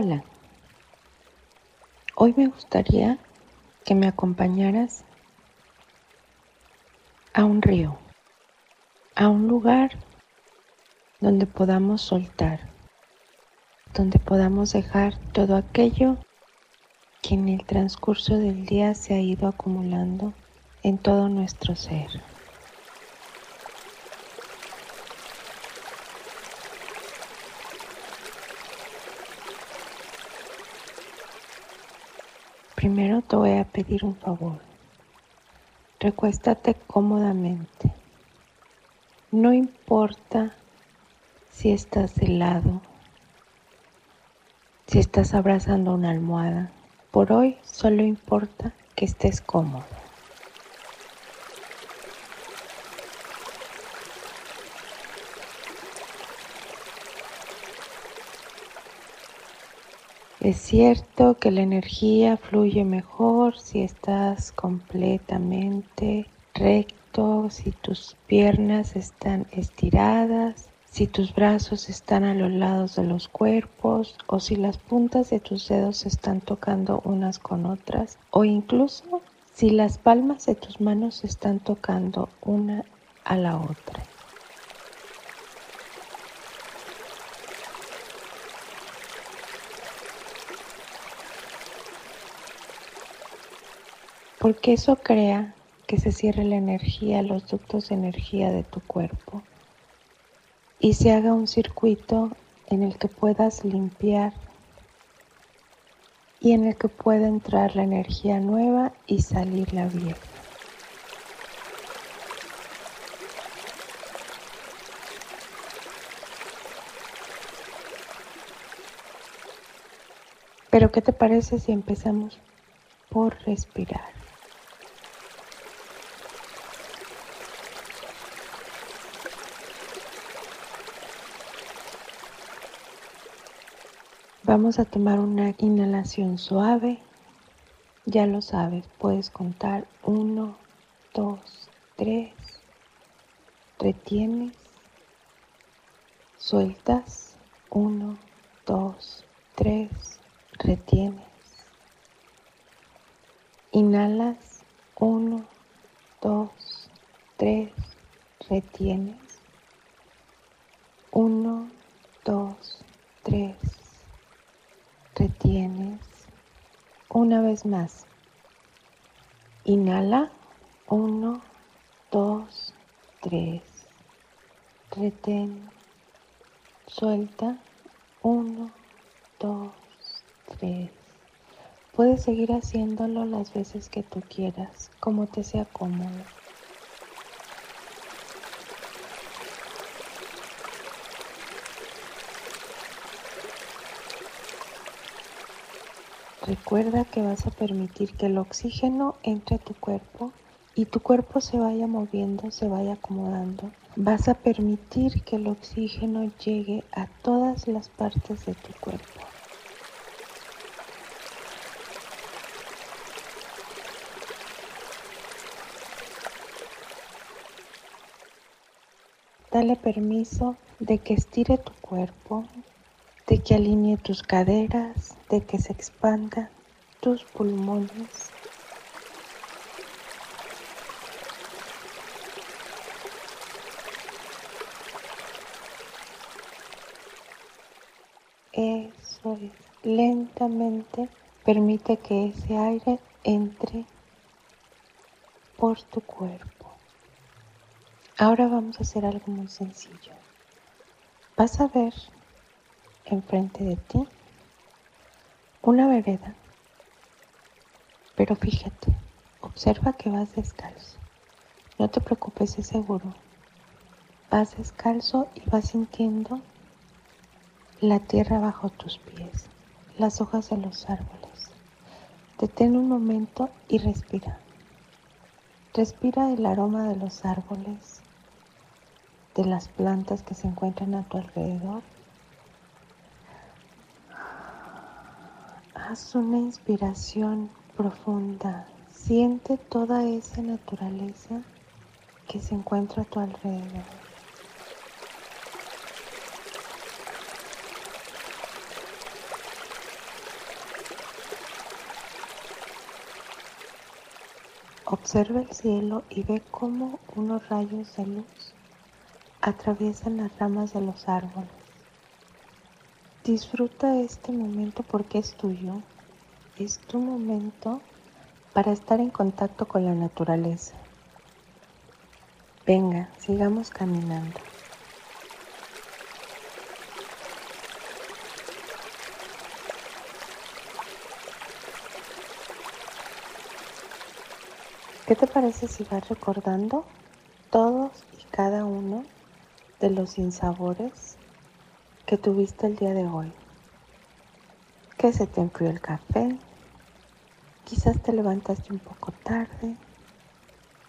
Hola, hoy me gustaría que me acompañaras a un río, a un lugar donde podamos soltar, donde podamos dejar todo aquello que en el transcurso del día se ha ido acumulando en todo nuestro ser. Primero te voy a pedir un favor. Recuéstate cómodamente. No importa si estás de lado, si estás abrazando una almohada. Por hoy solo importa que estés cómodo. Es cierto que la energía fluye mejor si estás completamente recto, si tus piernas están estiradas, si tus brazos están a los lados de los cuerpos o si las puntas de tus dedos están tocando unas con otras o incluso si las palmas de tus manos están tocando una a la otra. Porque eso crea que se cierre la energía, los ductos de energía de tu cuerpo y se haga un circuito en el que puedas limpiar y en el que pueda entrar la energía nueva y salir la vieja. Pero ¿qué te parece si empezamos por respirar? Vamos a tomar una inhalación suave. Ya lo sabes, puedes contar uno, dos, tres. Retienes. Sueltas. Uno, dos, tres. Retienes. Inhalas. Uno, dos, tres. Retienes. Uno, dos, tres retienes. Una vez más. Inhala. Uno, dos, tres. Retén. Suelta. Uno, dos, tres. Puedes seguir haciéndolo las veces que tú quieras, como te sea cómodo. Recuerda que vas a permitir que el oxígeno entre a tu cuerpo y tu cuerpo se vaya moviendo, se vaya acomodando. Vas a permitir que el oxígeno llegue a todas las partes de tu cuerpo. Dale permiso de que estire tu cuerpo, de que alinee tus caderas, de que se expandan tus pulmones. Eso es, lentamente permite que ese aire entre por tu cuerpo. Ahora vamos a hacer algo muy sencillo. Vas a ver enfrente de ti una vereda. Pero fíjate, observa que vas descalzo. No te preocupes, es seguro. Vas descalzo y vas sintiendo la tierra bajo tus pies, las hojas de los árboles. Detén un momento y respira. Respira el aroma de los árboles, de las plantas que se encuentran a tu alrededor Haz una inspiración profunda. Siente toda esa naturaleza que se encuentra a tu alrededor. Observa el cielo y ve cómo unos rayos de luz atraviesan las ramas de los árboles. Disfruta este momento porque es tuyo. Es tu momento para estar en contacto con la naturaleza. Venga, sigamos caminando. ¿Qué te parece si vas recordando todos y cada uno de los sinsabores que tuviste el día de hoy? Que se te enfrió el café, quizás te levantaste un poco tarde,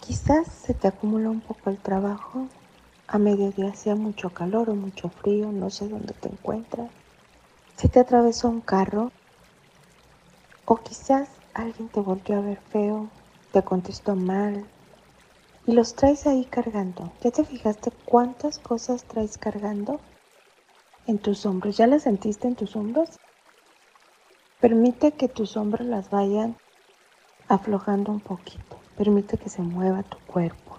quizás se te acumuló un poco el trabajo, a mediodía hacía mucho calor o mucho frío, no sé dónde te encuentras, se te atravesó un carro. O quizás alguien te volvió a ver feo te contestó mal. Y los traes ahí cargando. ¿Ya te fijaste cuántas cosas traes cargando en tus hombros? ¿Ya las sentiste en tus hombros? Permite que tus hombros las vayan aflojando un poquito. Permite que se mueva tu cuerpo.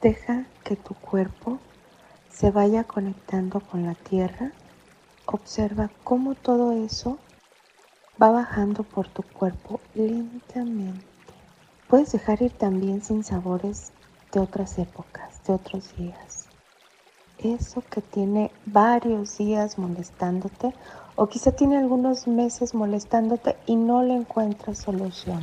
Deja que tu cuerpo se vaya conectando con la tierra. Observa cómo todo eso va bajando por tu cuerpo lentamente. Puedes dejar ir también sin sabores de otras épocas, de otros días. Eso que tiene varios días molestándote o quizá tiene algunos meses molestándote y no le encuentras solución.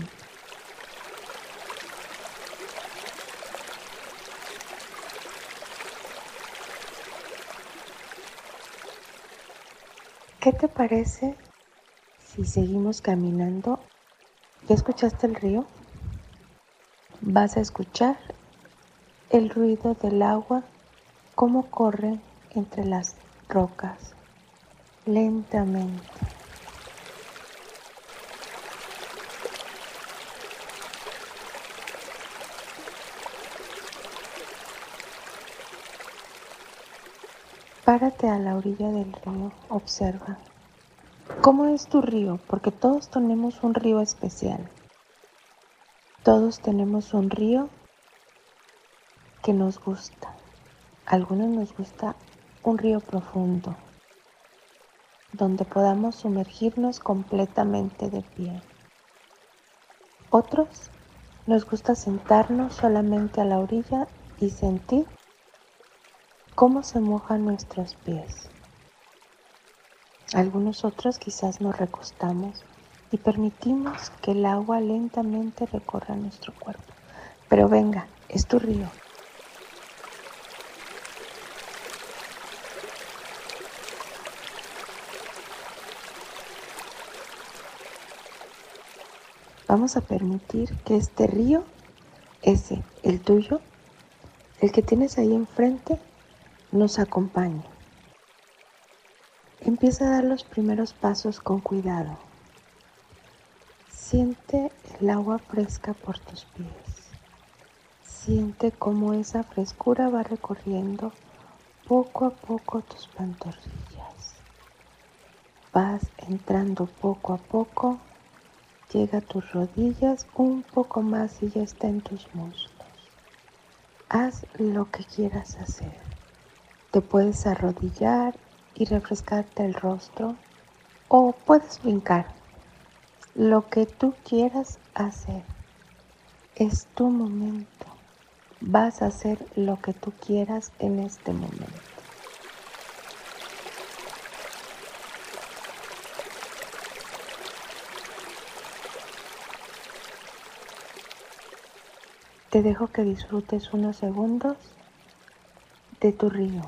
¿Qué te parece si seguimos caminando? ¿Ya escuchaste el río? Vas a escuchar el ruido del agua, cómo corre entre las rocas, lentamente. Párate a la orilla del río, observa. ¿Cómo es tu río? Porque todos tenemos un río especial. Todos tenemos un río que nos gusta. Algunos nos gusta un río profundo, donde podamos sumergirnos completamente de pie. Otros nos gusta sentarnos solamente a la orilla y sentir cómo se mojan nuestros pies. Algunos otros quizás nos recostamos y permitimos que el agua lentamente recorra nuestro cuerpo. Pero venga, es tu río. Vamos a permitir que este río, ese, el tuyo, el que tienes ahí enfrente, nos acompañe. Empieza a dar los primeros pasos con cuidado. Siente el agua fresca por tus pies. Siente cómo esa frescura va recorriendo poco a poco tus pantorrillas. Vas entrando poco a poco, llega a tus rodillas un poco más y ya está en tus muslos. Haz lo que quieras hacer. Te puedes arrodillar y refrescarte el rostro o puedes brincar lo que tú quieras hacer. Es tu momento. Vas a hacer lo que tú quieras en este momento. Te dejo que disfrutes unos segundos de tu río.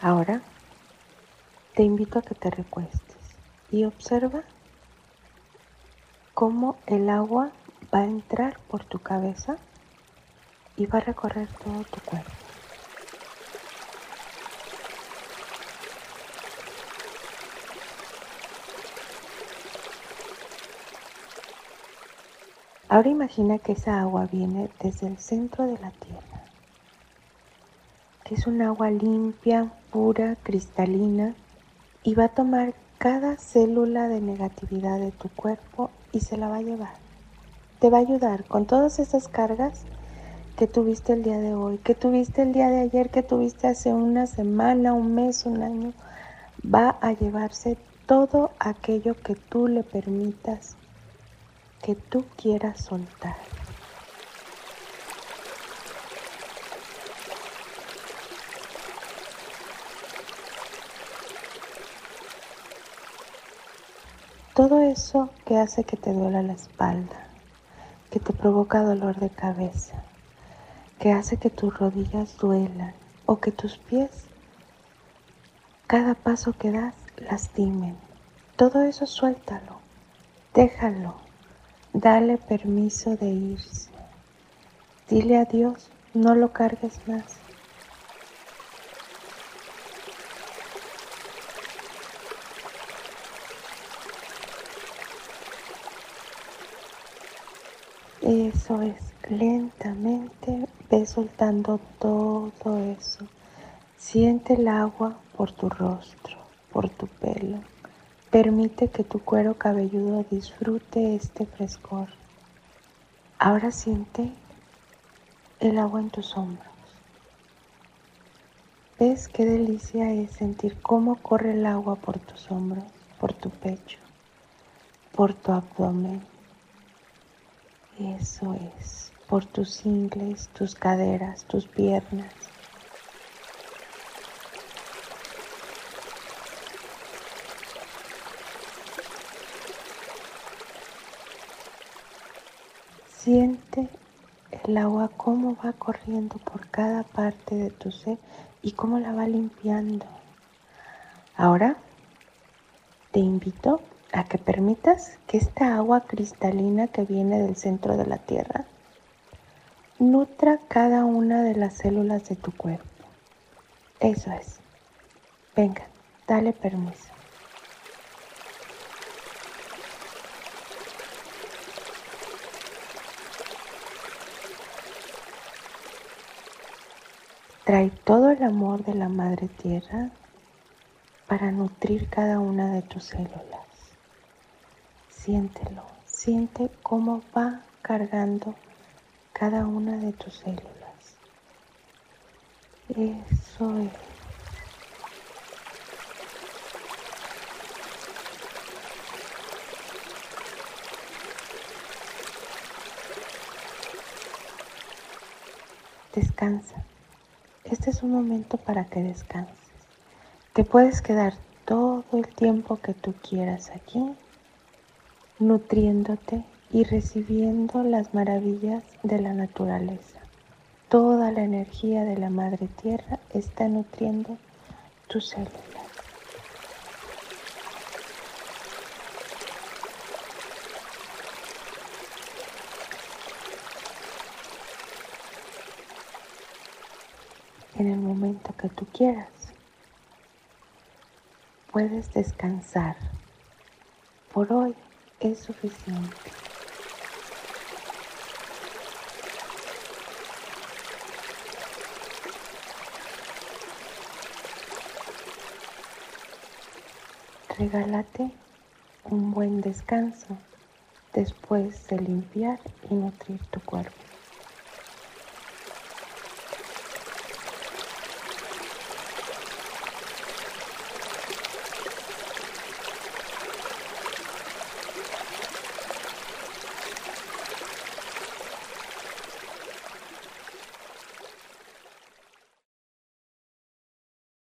Ahora te invito a que te recuestes y observa cómo el agua va a entrar por tu cabeza y va a recorrer todo tu cuerpo. Ahora imagina que esa agua viene desde el centro de la tierra, que es un agua limpia, pura, cristalina, y va a tomar cada célula de negatividad de tu cuerpo y se la va a llevar. Te va a ayudar con todas esas cargas que tuviste el día de hoy, que tuviste el día de ayer, que tuviste hace una semana, un mes, un año. Va a llevarse todo aquello que tú le permitas que tú quieras soltar. Todo eso que hace que te duela la espalda, que te provoca dolor de cabeza, que hace que tus rodillas duelan o que tus pies, cada paso que das, lastimen. Todo eso suéltalo, déjalo Dale permiso de irse. Dile a Dios, no lo cargues más. Eso es, lentamente ve soltando todo eso. Siente el agua por tu rostro, por tu pelo Permite que tu cuero cabelludo disfrute este frescor. Ahora siente el agua en tus hombros. ¿Ves qué delicia es sentir cómo corre el agua por tus hombros, por tu pecho, por tu abdomen? Eso es, por tus ingles, tus caderas, tus piernas. Siente el agua cómo va corriendo por cada parte de tu ser y cómo la va limpiando. Ahora te invito a que permitas que esta agua cristalina que viene del centro de la tierra nutra cada una de las células de tu cuerpo. Eso es. Venga, dale permiso. Trae todo el amor de la Madre Tierra para nutrir cada una de tus células. Siéntelo, siente cómo va cargando cada una de tus células. Eso es. Descansa. Este es un momento para que descanses. Te puedes quedar todo el tiempo que tú quieras aquí, nutriéndote y recibiendo las maravillas de la naturaleza. Toda la energía de la Madre Tierra está nutriendo tus células. en el momento que tú quieras. Puedes descansar. Por hoy es suficiente. Regálate un buen descanso después de limpiar y nutrir tu cuerpo.